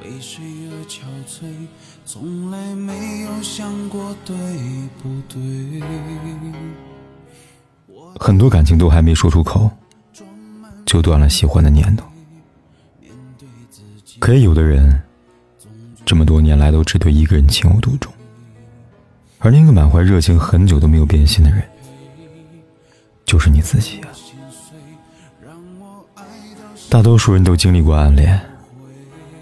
为谁而憔悴？从来没有想过对不对。很多感情都还没说出口，就断了喜欢的念头。可也有的人，这么多年来都只对一个人情有独钟，而那个满怀热情、很久都没有变心的人，就是你自己啊。大多数人都经历过暗恋。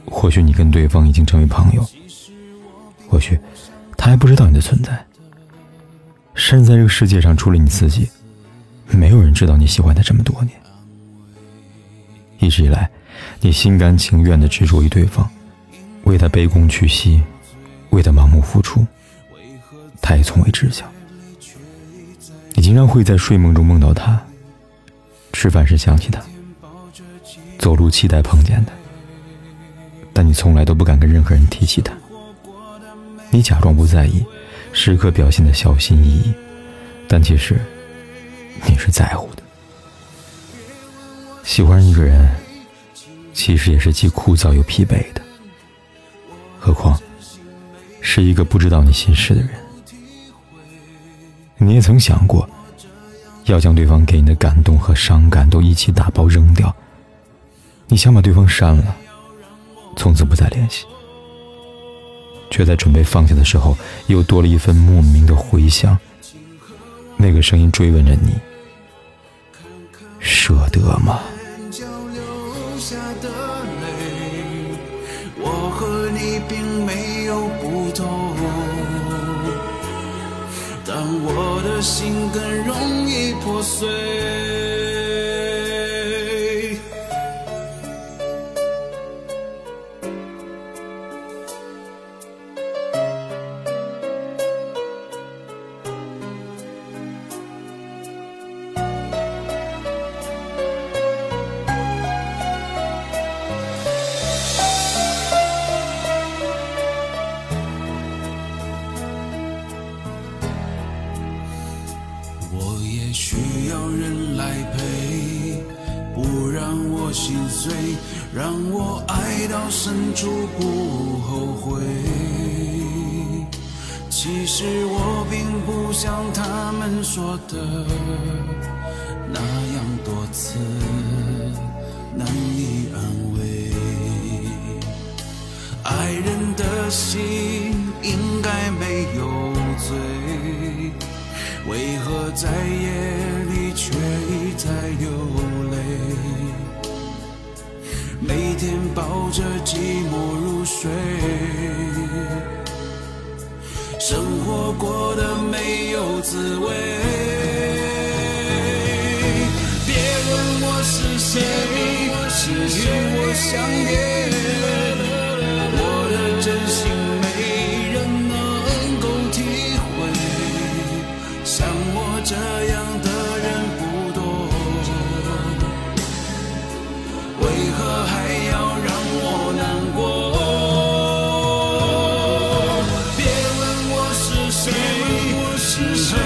或许你跟对方已经成为朋友，或许他还不知道你的存在。甚至在这个世界上，除了你自己，没有人知道你喜欢他这么多年。一直以来，你心甘情愿的执着于对方，为他卑躬屈膝，为他盲目付出，他也从未知晓。你经常会在睡梦中梦到他，吃饭时想起他，走路期待碰见他。但你从来都不敢跟任何人提起他。你假装不在意，时刻表现的小心翼翼，但其实你是在乎的。喜欢一个人，其实也是既枯燥又疲惫的。何况是一个不知道你心事的人。你也曾想过，要将对方给你的感动和伤感都一起打包扔掉。你想把对方删了。从此不再联系，却在准备放下的时候，又多了一份莫名的回响。那个声音追问着你：舍得吗？我和你并没有不同，但我的心更容易破碎。我也需要人来陪，不让我心碎，让我爱到深处不后悔。其实我并不像他们说的那样多次难以安慰。爱人的心应该没有，为何在夜里却一再流泪？每天抱着寂寞入睡，生活过得没有滋味。别问我是谁，是与我相恋，心